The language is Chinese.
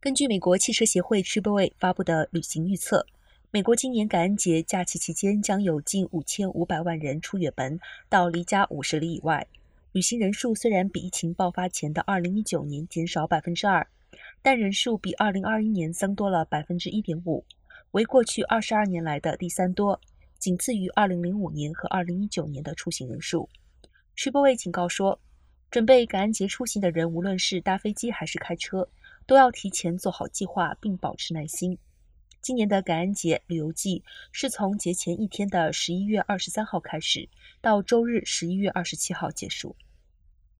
根据美国汽车协会 AAA 发布的旅行预测，美国今年感恩节假期期间将有近五千五百万人出远门到离家五十里以外。旅行人数虽然比疫情爆发前的二零一九年减少百分之二，但人数比二零二一年增多了百分之一点五，为过去二十二年来的第三多，仅次于二零零五年和二零一九年的出行人数。AAA 警告说，准备感恩节出行的人，无论是搭飞机还是开车。都要提前做好计划，并保持耐心。今年的感恩节旅游季是从节前一天的十一月二十三号开始，到周日十一月二十七号结束。